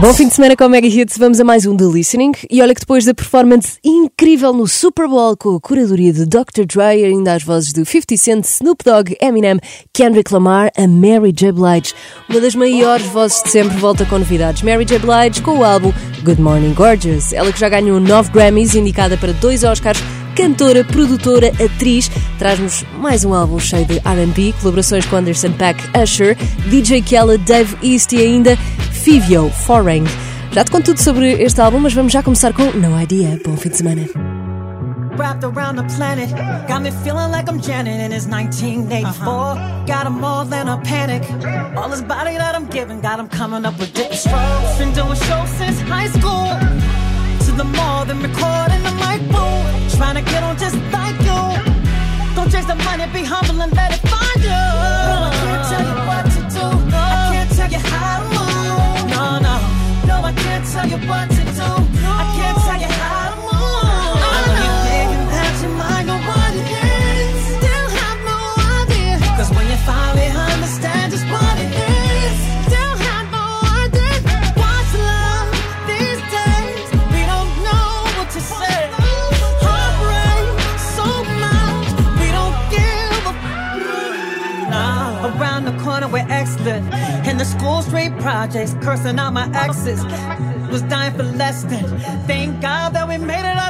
Bom fim de semana com a Mega Hits, vamos a mais um The Listening. E olha que depois da performance incrível no Super Bowl com a curadoria de Dr. Dre, ainda às vozes de 50 Cent, Snoop Dogg, Eminem, Kendrick Lamar, a Mary J. Blige, uma das maiores vozes de sempre, volta com novidades. Mary J. Blige com o álbum Good Morning Gorgeous. Ela que já ganhou 9 Grammys, indicada para dois Oscars cantora, produtora, atriz, traz-nos mais um álbum cheio de RB, colaborações com Anderson Paak, Usher, DJ Khaled, Dave East e ainda Fivio, Foreign. Já te conto tudo sobre este álbum, mas vamos já começar com No Idea. Bom fim de semana. wrapped around the planet. Got me feeling like I'm Janet in his 1984. Got him more than a panic. All his body that I'm giving, got him coming up with different strokes. Been doing shows since high school. The mall, then recording the mic boom. Trying to get on just like you. Don't chase the money, be humble and let it find you. No, I can't tell you what to do. No. I can't tell you how to move. No, no, no, I can't tell you what to do. Projects Cursing out my exes. Was dying for less than Thank God that we made it out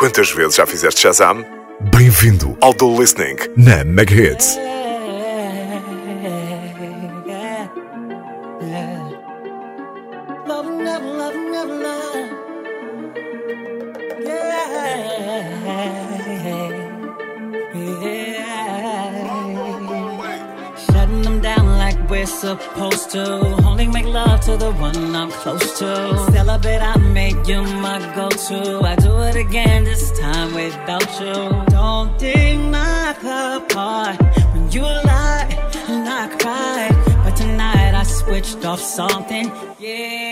Quantas vezes já fizeste Shazam? Bem-vindo ao The Listening na Mega Hits. Love, never, love, never, love. Yeah. Them down like we're supposed to. Only make love to the one I'm close to. Celebrate, I make you my I do it again this time without you. Don't deny the part when you lie and I cried. But tonight I switched off something. Yeah.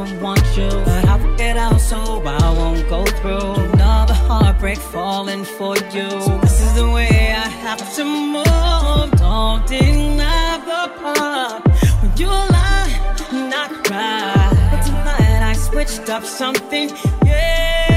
Want you, but I will get out so I won't go through another heartbreak falling for you. So This is the way I have to move. Don't deny the part when you lie, not cry. But tonight I switched up something. Yeah.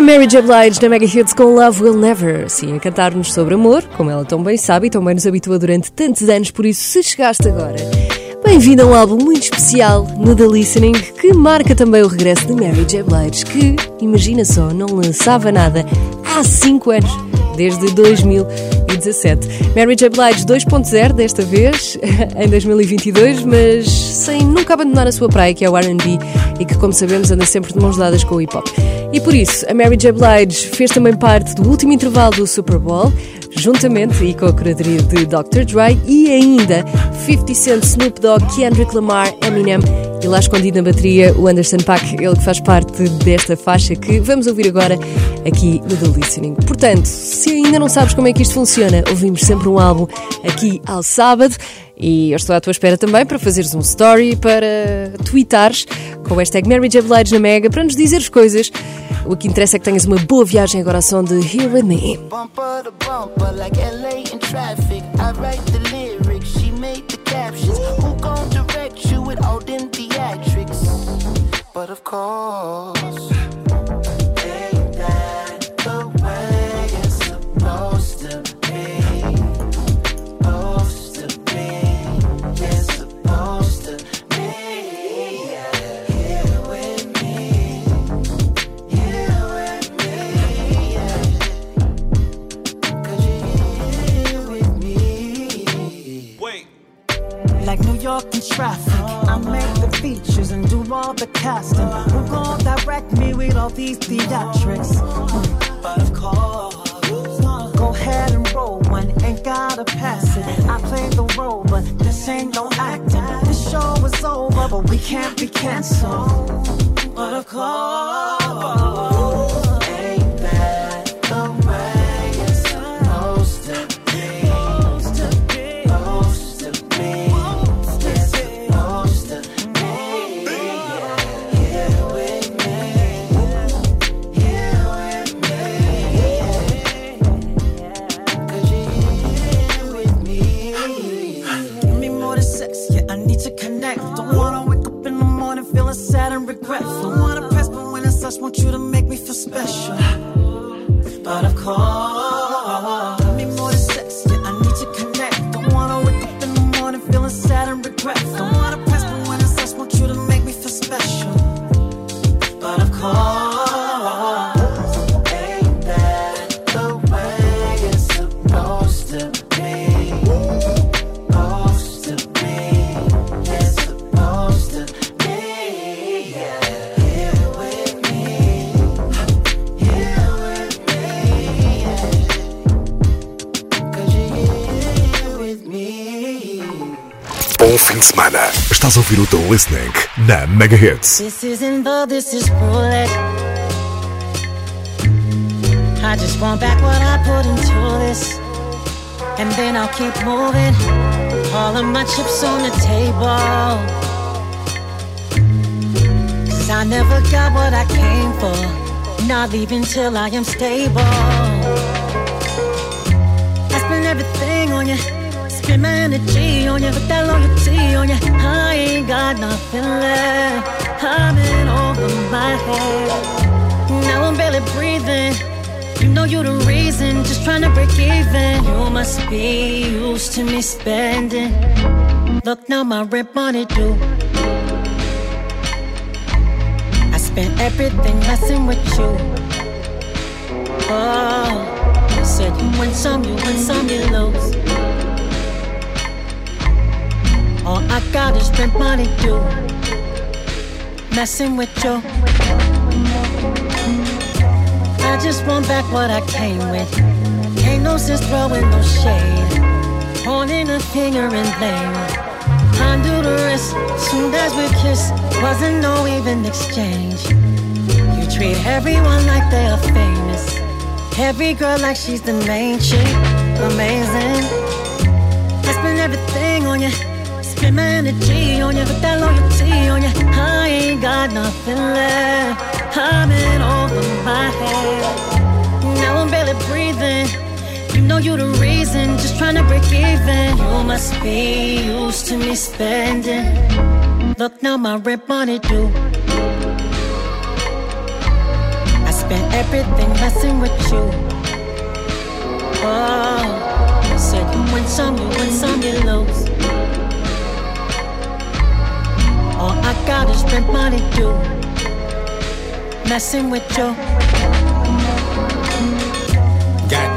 É Mary J. Blige na Mega Hits com Love Will Never. Sim, a cantar-nos sobre amor, como ela tão bem sabe e tão bem nos habitua durante tantos anos, por isso, se chegaste agora, bem-vindo a um álbum muito especial no The Listening, que marca também o regresso de Mary J. Blige, que, imagina só, não lançava nada há 5 anos, desde 2017. Mary J. Blige 2.0 desta vez, em 2022, mas sem nunca abandonar a sua praia, que é o R&B, e que, como sabemos, anda sempre de mãos dadas com o hip-hop. E por isso, a Mary J. Blige fez também parte do último intervalo do Super Bowl, juntamente e com a curadoria de Dr. Dre e ainda 50 Cent, Snoop Dogg, Kendrick Lamar, Eminem e lá escondido na bateria o Anderson Paak, ele que faz parte desta faixa que vamos ouvir agora aqui no The Listening. Portanto, se ainda não sabes como é que isto funciona, ouvimos sempre um álbum aqui ao sábado e eu estou à tua espera também para fazeres um story, para tweetares com o hashtag Mary J. Blige na Mega, para nos dizeres coisas. O que interessa é que tenhas uma boa viagem agora ao som de Here With Me. But of course York in traffic. I make the features and do all the casting. Who gon' direct me with all these theatrics? But of course, go ahead and roll one, ain't gotta pass it. I play the role, but this ain't no acting. This show is over, but we can't be canceled. But of course. 99 megahertz. This isn't love, this is roulette. I just want back what I put into this, and then I'll keep moving. All of my chips on the table. Cause I never got what I came for. Not even till I am stable. I spend everything on you. Energy on you, that loyalty on you. I ain't got nothing left. I've been over my head. Now I'm barely breathing. You know you're the reason, just trying to break even. You must be used to me spending. Look now, my rent money due. I spent everything messing with you. Oh, said you win some, you win some, you lose. All I got is spend money do Messing with you. I just want back what I came with. Ain't no sense throwing no shade. Pointing a finger and blame. Undo the rest Soon as we kiss Wasn't no even exchange. You treat everyone like they are famous. Every girl like she's the main chick. Amazing. I spend everything on you Energy on you, put that loyalty on you. I ain't got nothing left. I'm in over my head. Now I'm barely breathing. You know you the reason, just trying to break even. You must be used to me spending. Look now, my rent money due. I spent everything messing with you. Oh, said you win some, you win some, you lose. All I got is spend money, do messing with you.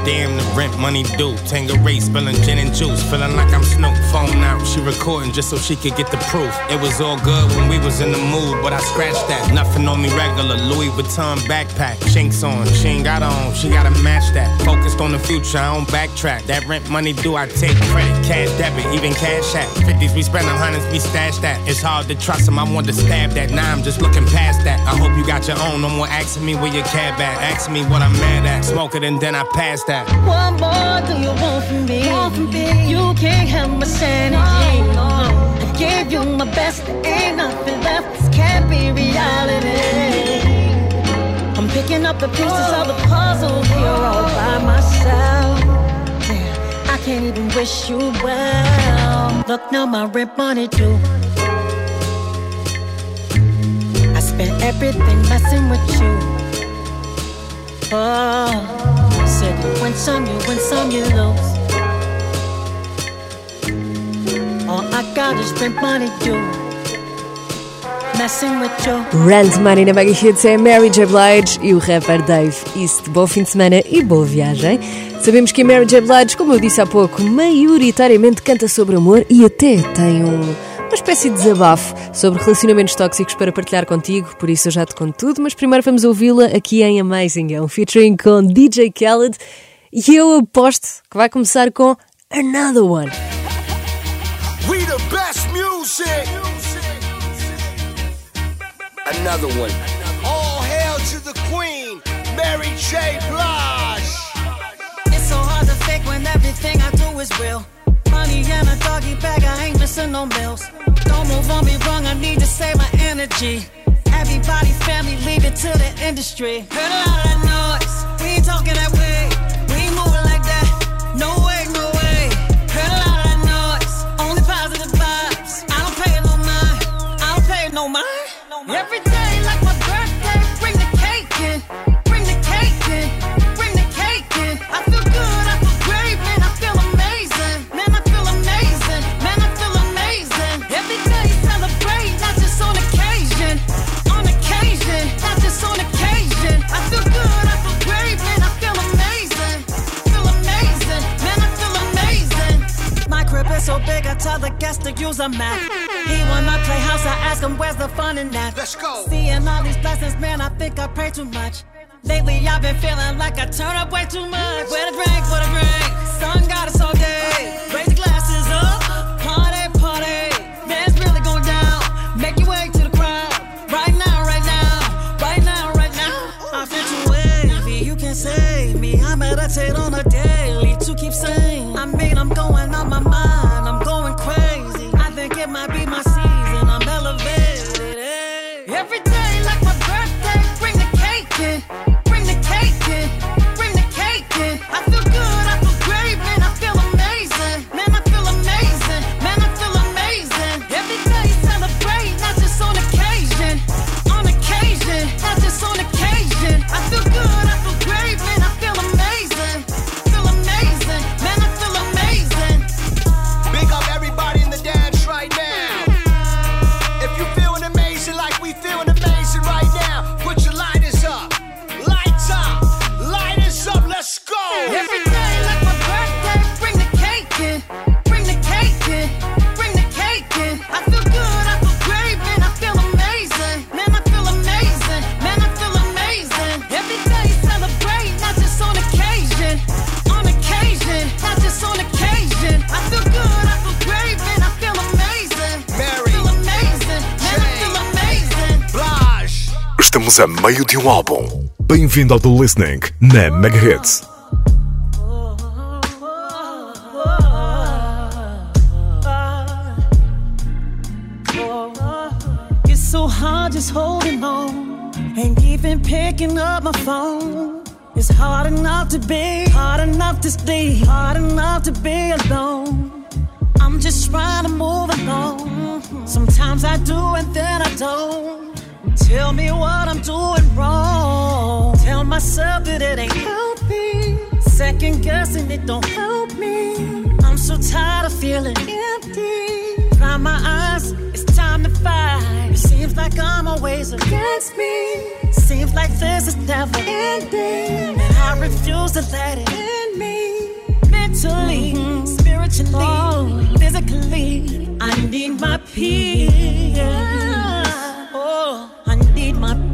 Goddamn, the rent money due. Tanqueray spilling gin and juice. Feeling like I'm Snoop. Phone out, she recording just so she could get the proof. It was all good when we was in the mood, but I scratched that. Nothing on me regular. Louis Vuitton backpack. Chinks on. She ain't got on. She gotta match that. Focused on the future, I don't backtrack. That rent money due, I take credit. Cash debit, even cash at. 50s, we spend hundreds, we stash that. It's hard to trust him. I want to stab that. Now I'm just looking past that. I hope you got your own. No more asking me where your cab at. Asking me what I'm mad at. Smoke it and then I pass past that. What more do you want from me? Want from me? You can't have my sanity. No, no. I gave you my best, there ain't nothing left. This can't be reality. I'm picking up the pieces of the puzzle here all by myself. Damn, I can't even wish you well. Look now, my rent money due. I spent everything messing with you. Oh said you win some, you win some, you lose. All I got is money. Rent Money na Mega Hits é Mary J. Blige e o rapper Dave East. Bom fim de semana e boa viagem. Sabemos que Mary J. Blige, como eu disse há pouco, maioritariamente canta sobre amor e até tem um uma espécie de desabafo sobre relacionamentos tóxicos para partilhar contigo, por isso eu já te conto tudo, mas primeiro vamos ouvi-la aqui em Amazing, é um featuring com DJ Khaled e eu aposto que vai começar com Another One. We the best music. Another one. All hail to the queen, Mary J. Blige. It's so hard to fake when everything I do is real. Money and a doggy bag, I ain't missing no meals. Don't move on me wrong, I need to save my energy. Everybody, family, leave it to the industry. Heard a lot of noise, we ain't talking that way. We ain't moving like that, no way, no way. Heard a lot of noise, only positive vibes. I don't pay no mind, I don't pay no mind. Every day to use map. He wanna play house, I ask him where's the fun in that. Let's go. Seeing all these blessings, man, I think I pray too much. Lately, I've been feeling like I turn up way too much. Where the drink, for the drink. Sun got us all day. Estamos a meio de um álbum. Bem-vindo ao The Listening na Mega Hits. so hard just holding on. Ain't even picking up my phone. It's hard enough to be, hard enough to stay, hard enough to be alone. I'm just trying to move along. Sometimes I do and then I don't. Tell me what I'm doing wrong. Tell myself that it ain't helping. Second guessing it don't help me. I'm so tired of feeling empty. Dry my eyes, it's time to fight. It seems like I'm always against me. Seems like this is never ending. And I refuse to let it end me. Mentally, mm-hmm. spiritually, oh. physically, I need my peace.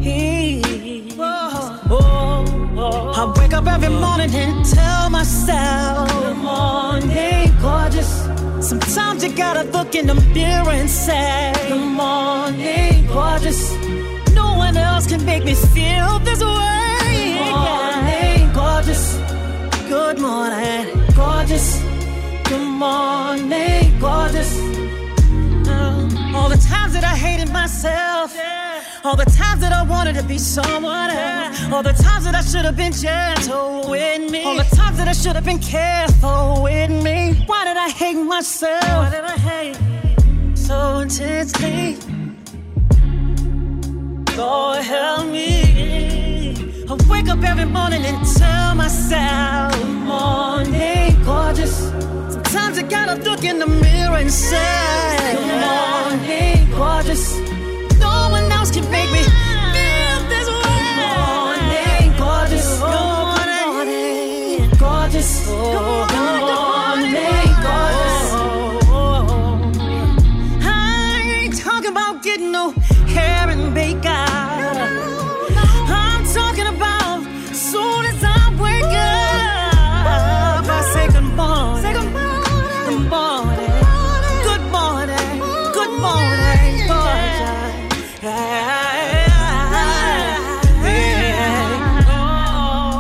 Peace. Oh, oh. I wake up every morning and tell myself, Good morning, gorgeous. Sometimes you gotta look in the mirror and say, Good morning, gorgeous. No one else can make me feel this way. Good morning, gorgeous. Good morning, gorgeous. Good morning, gorgeous. Uh, all the times that I hated myself. All the times that I wanted to be someone else. All the times that I should have been gentle with me. All the times that I should have been careful with me. Why did I hate myself? Why did I hate so intensely? Lord help me. I wake up every morning and tell myself, morning, gorgeous. Sometimes I gotta look in the mirror and say, morning, gorgeous. Else can make me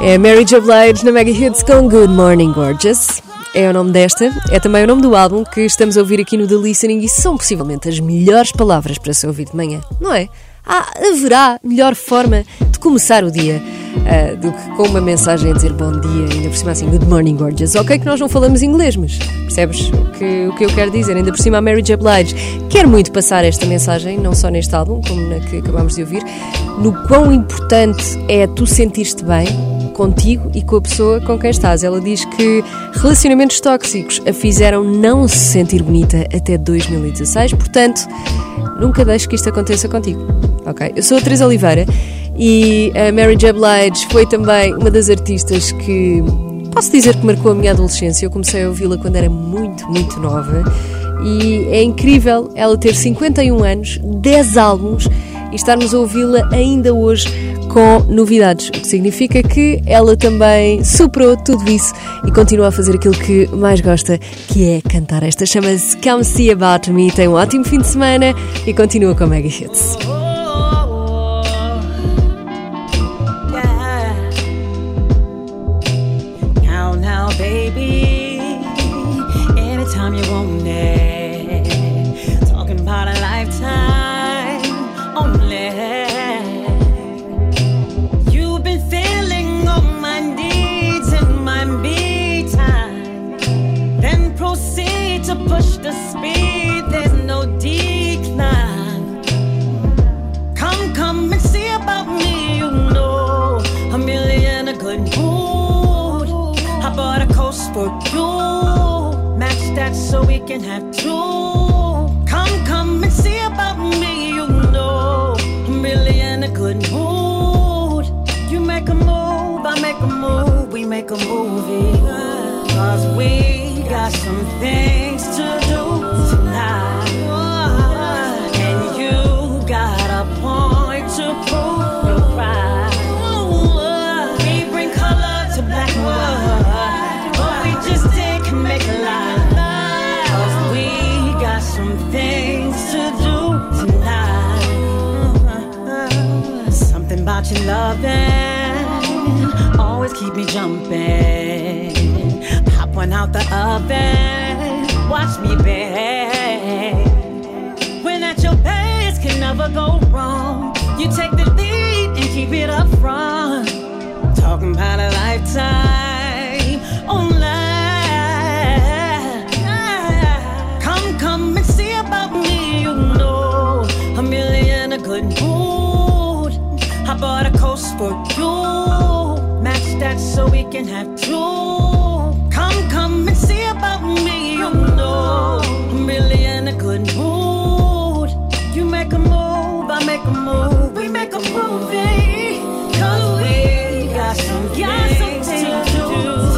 É Mary J. Blige na Mega Hits com Good Morning Gorgeous. É o nome desta, é também o nome do álbum que estamos a ouvir aqui no The Listening e são possivelmente as melhores palavras para se ouvir de manhã, não é? Ah, haverá melhor forma de começar o dia ah, do que com uma mensagem a dizer bom dia, ainda por cima assim, Good Morning Gorgeous. Ok que nós não falamos inglês, mas percebes o que, o que eu quero dizer? Ainda por cima a Mary J. Blige quer muito passar esta mensagem, não só neste álbum, como na que acabamos de ouvir, no quão importante é tu sentir-te bem contigo e com a pessoa com quem estás. Ela diz que relacionamentos tóxicos a fizeram não se sentir bonita até 2016, portanto, nunca deixes que isto aconteça contigo. Ok? Eu sou a Teresa Oliveira e a Mary J. Blige foi também uma das artistas que posso dizer que marcou a minha adolescência. Eu comecei a ouvi-la quando era muito, muito nova e é incrível ela ter 51 anos, 10 álbuns e estarmos a ouvi-la ainda hoje com novidades, o que significa que ela também superou tudo isso e continua a fazer aquilo que mais gosta, que é cantar. Esta chama-se Come See About Me, tem um ótimo fim de semana e continua com Mega Hits. Can have two. Come, come and see about me, you know. A million a good mood. You make a move, I make a move, we make a movie. Cause we got some things to do tonight. And you got a point to prove jumping. Pop one out the oven, watch me bake. When at your best can never go wrong. You take the lead and keep it up front. Talking about a lifetime oh, online. Come, come and see about me, you know. A million a good mood. I bought a coast for can have two. Come, come and see about me. You know, I'm really in a good mood. You make a move, I make a move. We make a movie. Cause we got some, got some things to do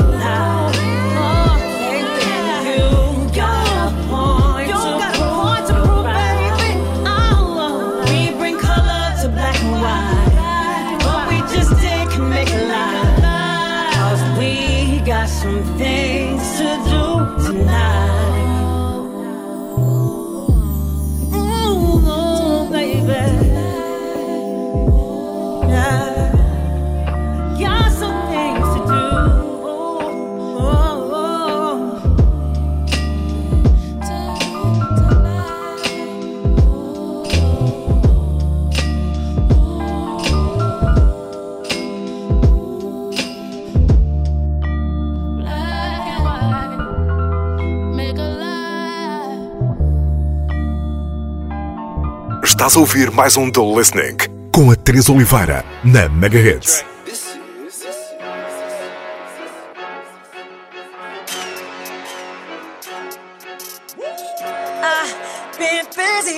Estás a ouvir mais um The Listening com a Teresa Oliveira na busy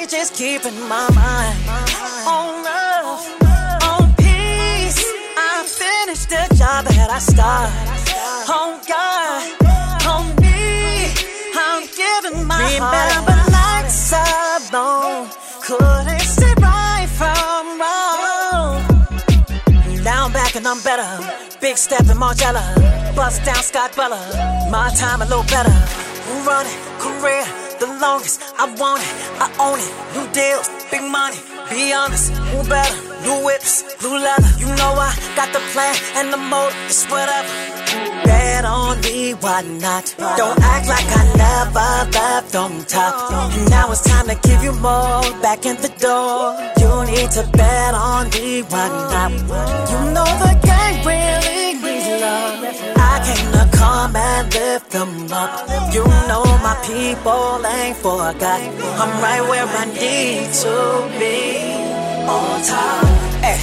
just keeping my mind on love, on peace. I finished the job that I started. Big step in Margiela. Bust down Scott Bella. My time a little better. Who run it? Career. The longest. I want it. I own it. New deals. Big money. Be honest. Who better? New whips. New leather. You know I got the plan and the motive. It's whatever. Bet on me, why not? Don't act like I never left on top. And now it's time to give you more back in the door. You need to bet on me, why not? You know the gang really needs love. I came to come and lift them up. You know my people ain't forgot. I'm right where I need to be. On top. Hey,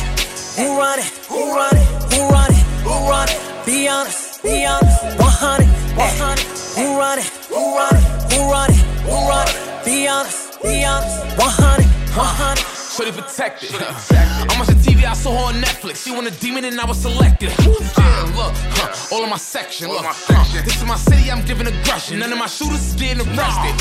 who run it? Who run it? Who run it? Who run it? Be honest, be honest. 100, 100. Who run it? Who run it? Who run it? Who run it? Be honest, be honest. 100, 100. Shorty protected. I'm watching TV, I saw her on Netflix. She want a demon and I was selected. Yeah, look, huh, all in my section. Look, huh, this is my city, I'm giving aggression. None of my shooters is getting arrested.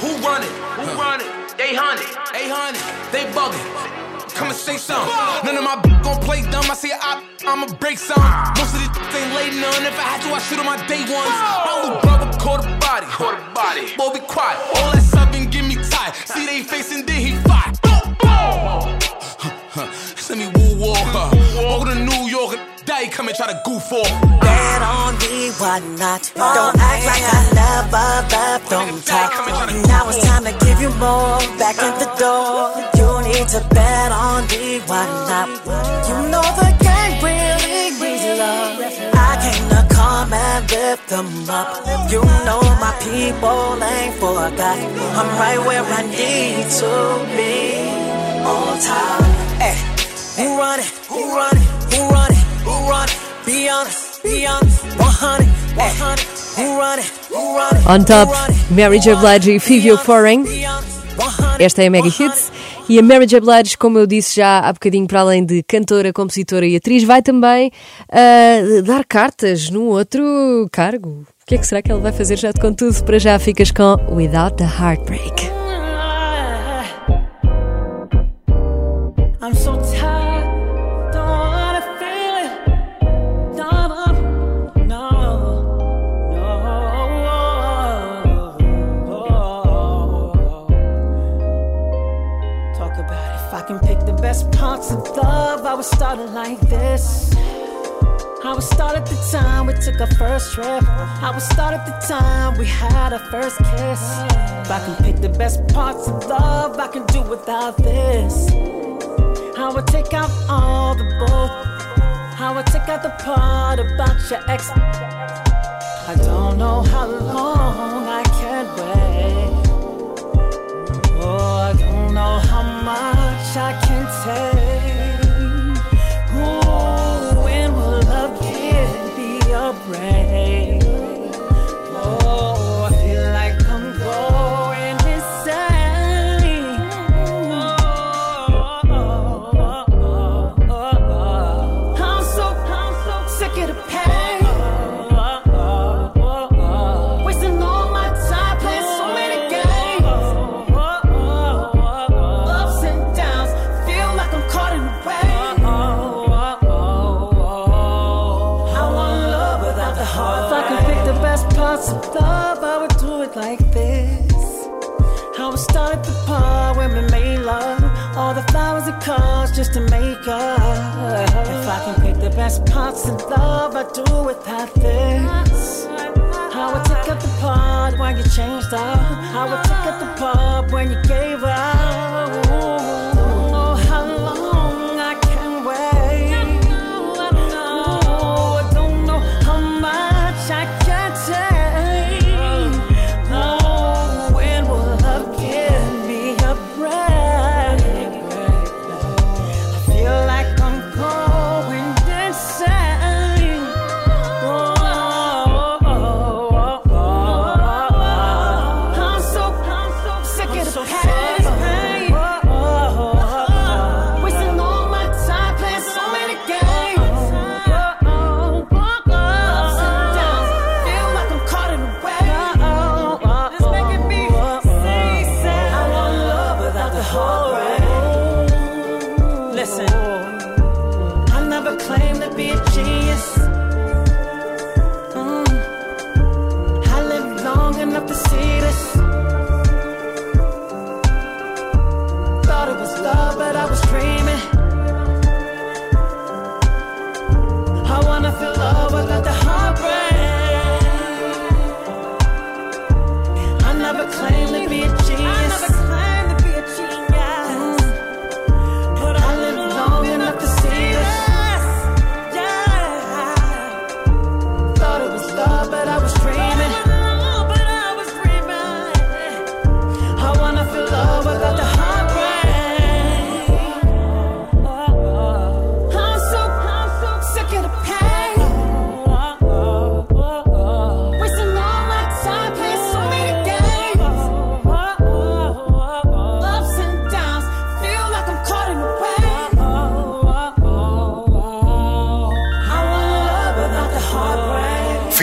Who run it? Who run it? They hunt it. They hunt it. They bugging. Come and say something. None of my b- gon' play dumb. I say I, I'ma break some. Most of these ain't laid none. If I had to, I shoot on my day ones. My little brother caught a body. Caught a body. Boy, be quiet. All that subbing get me tired. See they facing, then he fight. Send me woo war. Over to New York, day come and try to goof off. Bet on me, why not? Don't act like I never left on top. Now it's time to give you more back in the door. To bet on me, why not? You know the gang really needs love. I came to come and lift them up. You know my people ain't forgot. I'm right where I need to be. On top. Hey, who run it? Who run it? Who run it? Who run it? Be honest, be honest. 100, 100. Who run it? Who run it? On top, Who run it? Mary J. Who run it? Blige e Fivio Foreign. Be honest, 100, Esta é a Mega Hits. E a Mary J. Blige, como eu disse já há bocadinho, para além de cantora, compositora e atriz, vai também ah, dar cartas num outro cargo. O que é que será que ele vai fazer? Já te conto tudo. Para já ficas com Without the Heartbreak. Best parts of love, I would start it like this. I would start at the time we took our first trip. I would start at the time we had our first kiss. If I can pick the best parts of love, I can do without this. I would take out all the bull. I would take out the part about your ex. I don't know how long Oh, cars just to make up. If I can pick the best parts of love, I do without this. How I took up the part when you changed up. How I took up the part when you gave up.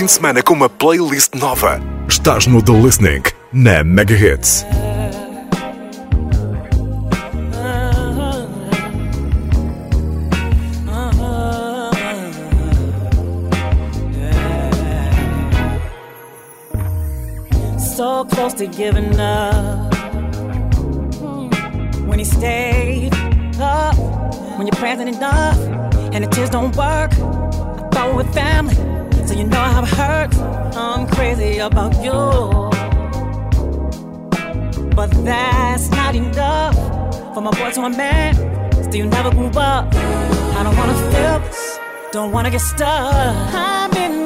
fim de semana com uma playlist nova. Estás no The Listening, na Mega Hits. So close to giving up when he stayed up when you're present enough and the tears don't work. I thought with family. you know I'm hurt. I'm crazy about you. But that's not enough for my boy to a man. Still, you never grew up. I don't wanna feel this. Don't wanna get stuck. I'm in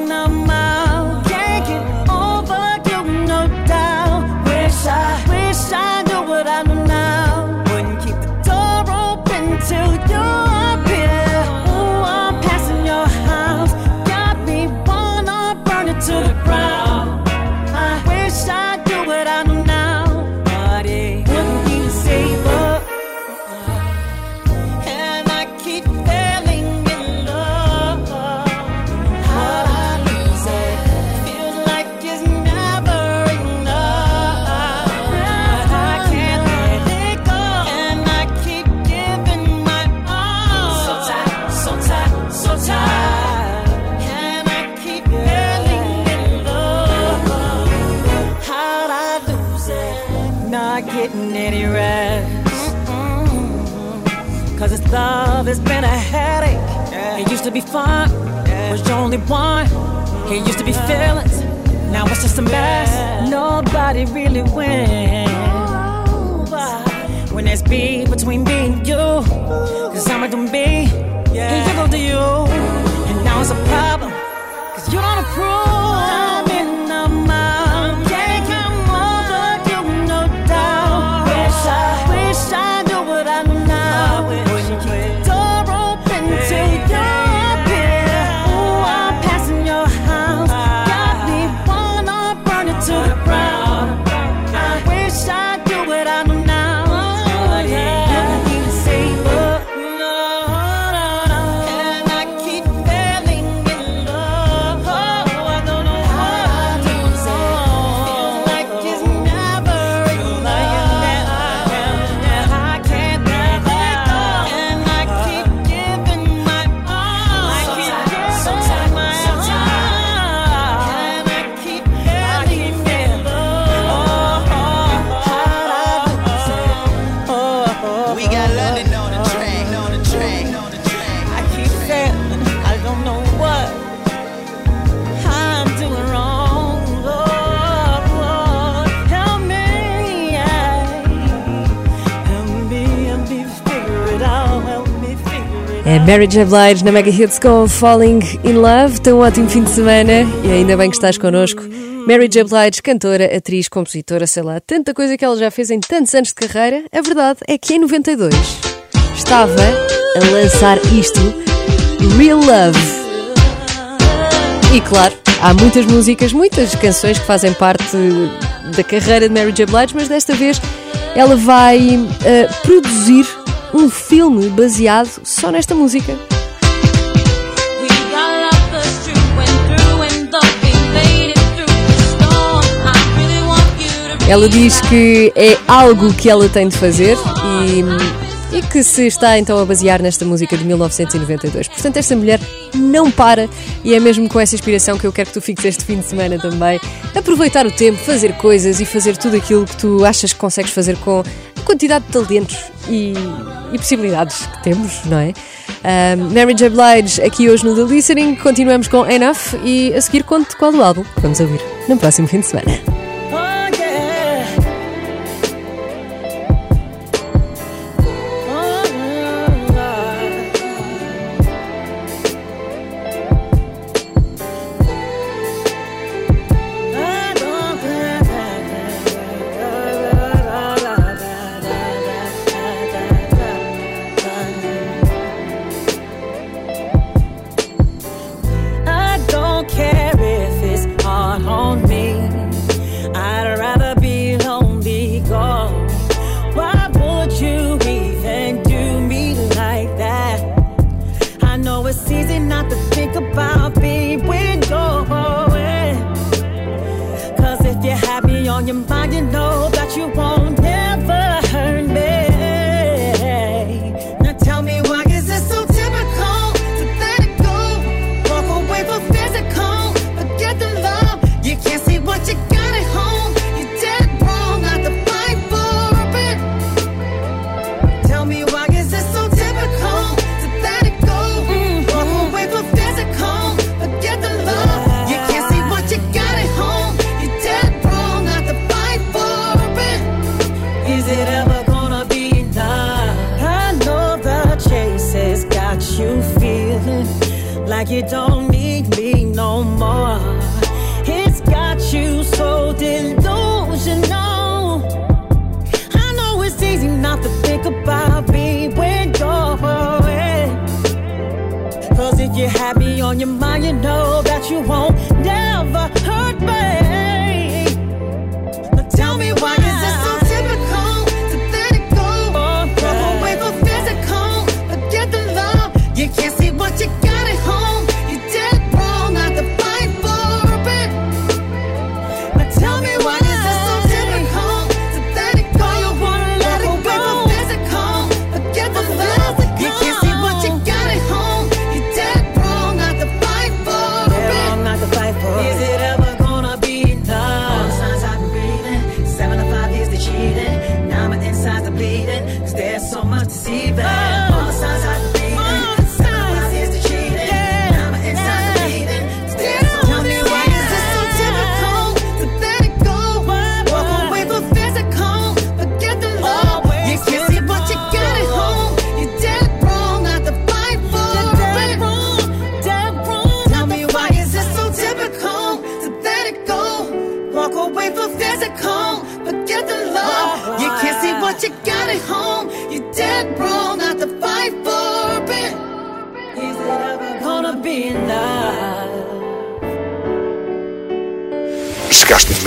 Mary J. Blige na Mega Hits com Falling in Love. Tem um ótimo fim de semana e ainda bem que estás connosco. Mary J. Blige, cantora, atriz, compositora, sei lá, tanta coisa que ela já fez em tantos anos de carreira. A verdade é que em 92 estava a lançar isto, Real Love. E claro, há muitas músicas, muitas canções que fazem parte da carreira de Mary J. Blige, mas desta vez ela vai uh, produzir um filme baseado só nesta música. Ela diz que é algo que ela tem de fazer e, e que se está então a basear nesta música de 1992. Portanto, esta mulher não para e é mesmo com essa inspiração que eu quero que tu fiques este fim de semana também. Aproveitar o tempo, fazer coisas e fazer tudo aquilo que tu achas que consegues fazer com a quantidade de talentos e, e possibilidades que temos, não é? Um, Mary J. Blige aqui hoje no The Listening. Continuamos com Enough e a seguir conto qual o álbum vamos ouvir no próximo fim de semana.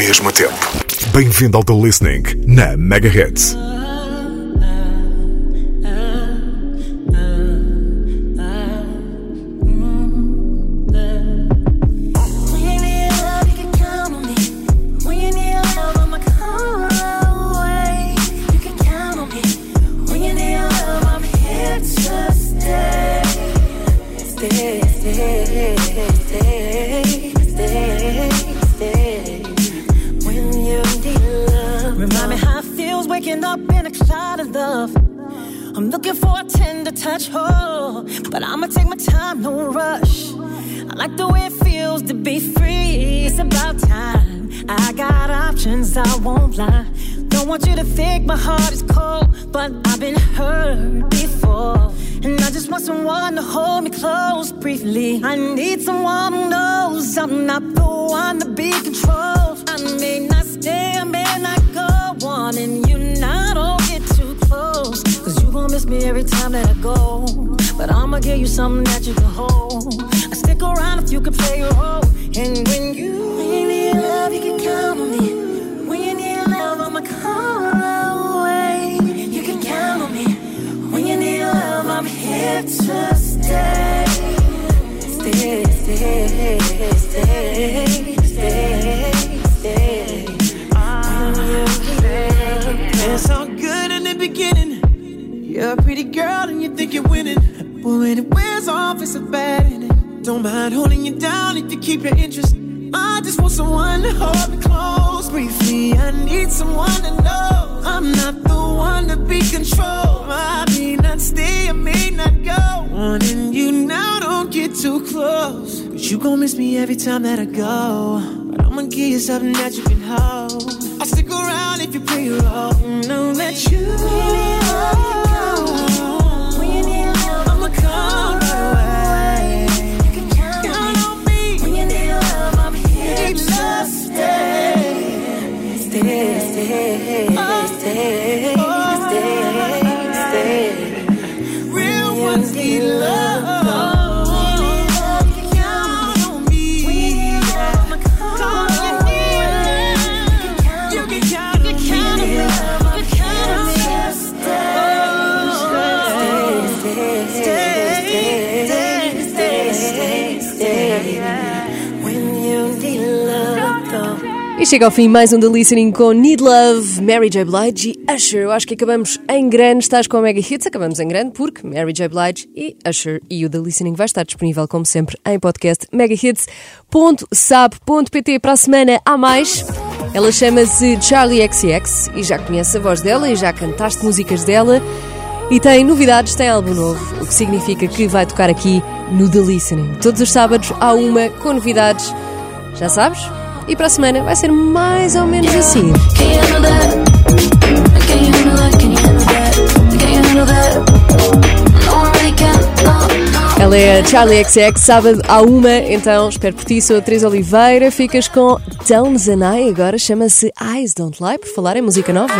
Mesmo tempo. Bem-vindo ao The Listening na Megahertz. Tender touch, oh, but I'ma take my time, no rush. I like the way it feels to be free. It's about time. I got options, I won't lie. Don't want you to think my heart is cold, but I've been hurt before. And I just want someone to hold me close briefly. I need someone who knows I'm not the one to be controlled. I may not stay, I may not go and you miss me every time that I go. But I'ma give you something that you can hold. I stick around if you can play your role. And when you, when you need love, you can count on me. When you need love, I'ma come away. You can count on me. When you need love, I'm here to stay. Stay, stay, stay, stay, stay. Ah, it's all good in the beginning. You're a pretty girl and you think you're winning. But when it wears off, it's a bad ending. Don't mind holding you down if you keep your interest. I just want someone to hold me close briefly. I need someone to know I'm not the one to be controlled. I may not stay, I may not go. Wanting you now, don't get too close. Cause you gon' miss me every time that I go. But I'ma give you something that you can hold. I'll stick around if you play your role. Know that you chega ao fim mais um The Listening com Need Love, Mary J. Blige e Usher. Eu acho que acabamos em grande, estás com a Mega Hits, acabamos em grande porque Mary J. Blige e Usher e o The Listening vai estar disponível, como sempre, em podcast megahits.sab.pt. Para a semana há mais. Ela chama-se Charlie XX e já conhece a voz dela e já cantaste músicas dela. E tem novidades, tem álbum novo, o que significa que vai tocar aqui no The Listening. Todos os sábados há uma com novidades. Já sabes? E para a semana vai ser mais ou menos assim. No, no. Ela é a Charlie XX, sábado à uma, então espero por ti, sou a Teresa Oliveira, ficas com Tones and I, agora chama-se Eyes Don't Lie, por falar em música nova.